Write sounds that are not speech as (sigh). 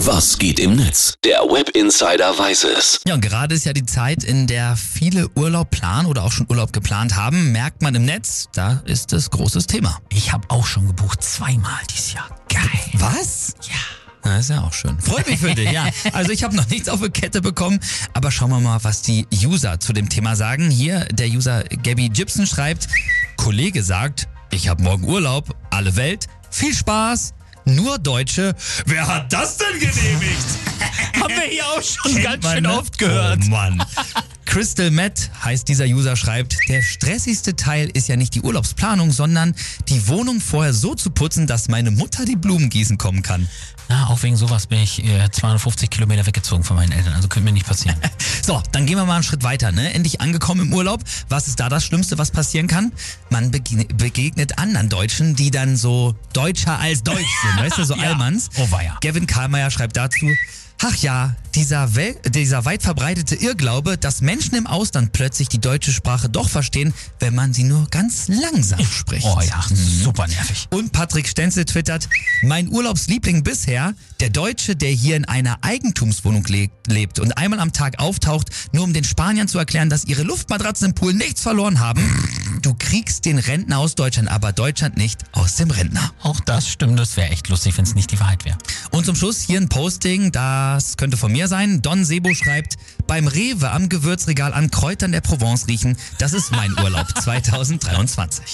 Was geht im Netz? Der Web Insider weiß es. Ja, und gerade ist ja die Zeit, in der viele Urlaub planen oder auch schon Urlaub geplant haben. Merkt man im Netz, da ist es großes Thema. Ich habe auch schon gebucht, zweimal dieses Jahr. Geil. Was? Ja. Das ist ja auch schön. Freut mich für dich, ja. Also ich habe noch nichts auf die Kette bekommen, aber schauen wir mal, was die User zu dem Thema sagen. Hier der User Gabby Gibson schreibt, Kollege sagt, ich habe morgen Urlaub, alle Welt, viel Spaß, nur Deutsche. Wer hat das denn genehmigt? (laughs) Haben wir hier auch schon Kennt ganz man, schön ne? oft gehört. Oh Mann. Crystal Matt heißt dieser User schreibt, der stressigste Teil ist ja nicht die Urlaubsplanung, sondern die Wohnung vorher so zu putzen, dass meine Mutter die Blumen gießen kommen kann. Na, auch wegen sowas bin ich äh, 250 Kilometer weggezogen von meinen Eltern. Also könnte mir nicht passieren. (laughs) So, dann gehen wir mal einen Schritt weiter. Ne? Endlich angekommen im Urlaub. Was ist da das Schlimmste, was passieren kann? Man begegnet anderen Deutschen, die dann so deutscher als deutsch sind. Weißt du, so (laughs) Ja. Allmanns. Oh, weia. Gavin Karlmeier schreibt dazu, Ach ja, dieser, Wel dieser weit verbreitete Irrglaube, dass Menschen im Ausland plötzlich die deutsche Sprache doch verstehen, wenn man sie nur ganz langsam spricht. Oh ja, super nervig. Und Patrick Stenzel twittert, mein Urlaubsliebling bisher, der Deutsche, der hier in einer Eigentumswohnung le lebt und einmal am Tag auftaucht, nur um den Spaniern zu erklären, dass ihre Luftmatratzen im Pool nichts verloren haben. Du kriegst den Rentner aus Deutschland, aber Deutschland nicht aus dem Rentner. Auch das stimmt, das wäre echt lustig, wenn es nicht die Wahrheit wäre. Und zum Schluss hier ein Posting, das könnte von mir sein. Don Sebo schreibt, beim Rewe am Gewürzregal an Kräutern der Provence riechen, das ist mein Urlaub (laughs) 2023.